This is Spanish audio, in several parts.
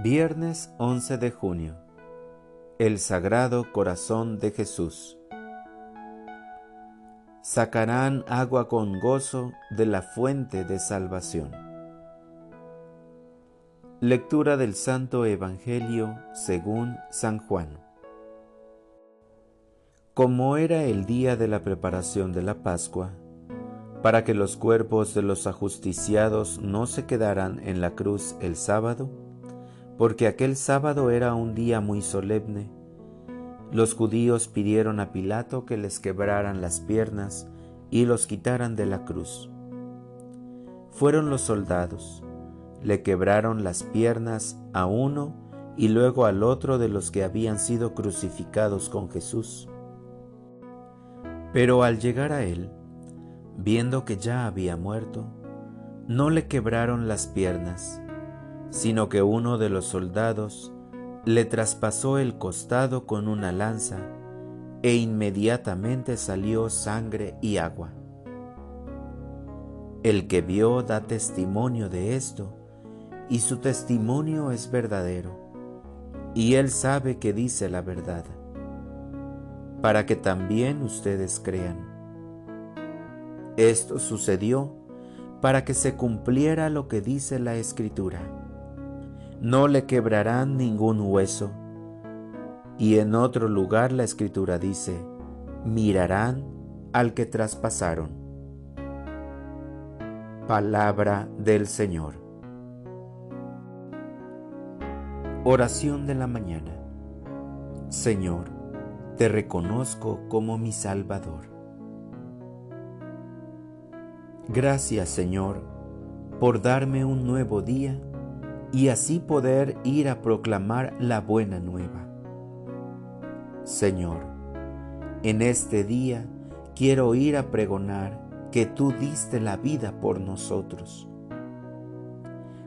Viernes 11 de junio. El Sagrado Corazón de Jesús. Sacarán agua con gozo de la fuente de salvación. Lectura del Santo Evangelio según San Juan. Como era el día de la preparación de la Pascua, para que los cuerpos de los ajusticiados no se quedaran en la cruz el sábado, porque aquel sábado era un día muy solemne. Los judíos pidieron a Pilato que les quebraran las piernas y los quitaran de la cruz. Fueron los soldados, le quebraron las piernas a uno y luego al otro de los que habían sido crucificados con Jesús. Pero al llegar a él, viendo que ya había muerto, no le quebraron las piernas, sino que uno de los soldados le traspasó el costado con una lanza e inmediatamente salió sangre y agua. El que vio da testimonio de esto, y su testimonio es verdadero, y él sabe que dice la verdad, para que también ustedes crean. Esto sucedió para que se cumpliera lo que dice la Escritura no le quebrarán ningún hueso. Y en otro lugar la escritura dice, mirarán al que traspasaron. Palabra del Señor. Oración de la mañana. Señor, te reconozco como mi Salvador. Gracias, Señor, por darme un nuevo día y así poder ir a proclamar la buena nueva. Señor, en este día quiero ir a pregonar que tú diste la vida por nosotros.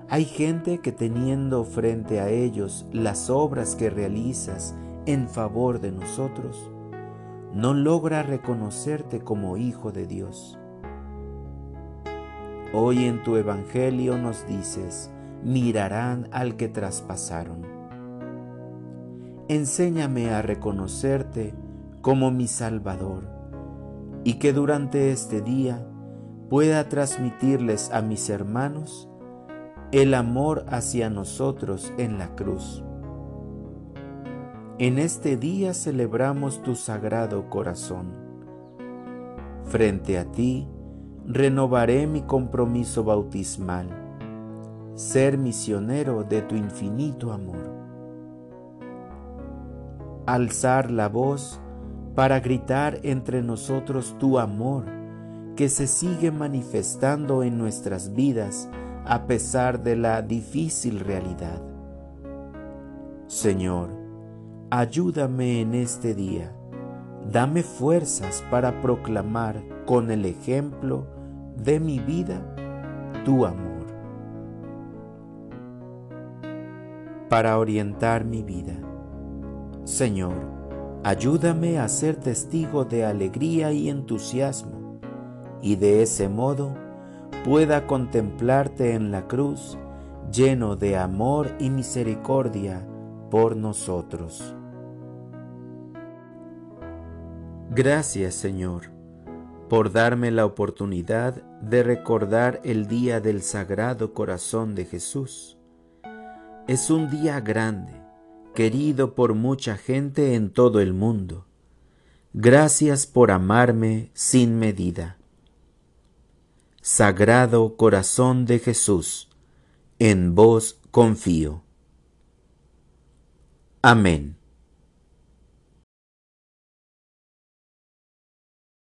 Hay gente que teniendo frente a ellos las obras que realizas en favor de nosotros, no logra reconocerte como Hijo de Dios. Hoy en tu Evangelio nos dices, mirarán al que traspasaron. Enséñame a reconocerte como mi Salvador y que durante este día pueda transmitirles a mis hermanos el amor hacia nosotros en la cruz. En este día celebramos tu sagrado corazón. Frente a ti renovaré mi compromiso bautismal ser misionero de tu infinito amor. Alzar la voz para gritar entre nosotros tu amor que se sigue manifestando en nuestras vidas a pesar de la difícil realidad. Señor, ayúdame en este día. Dame fuerzas para proclamar con el ejemplo de mi vida tu amor. Para orientar mi vida. Señor, ayúdame a ser testigo de alegría y entusiasmo, y de ese modo pueda contemplarte en la cruz lleno de amor y misericordia por nosotros. Gracias Señor por darme la oportunidad de recordar el día del Sagrado Corazón de Jesús es un día grande, querido por mucha gente en todo el mundo. Gracias por amarme sin medida. Sagrado Corazón de Jesús, en vos confío. Amén.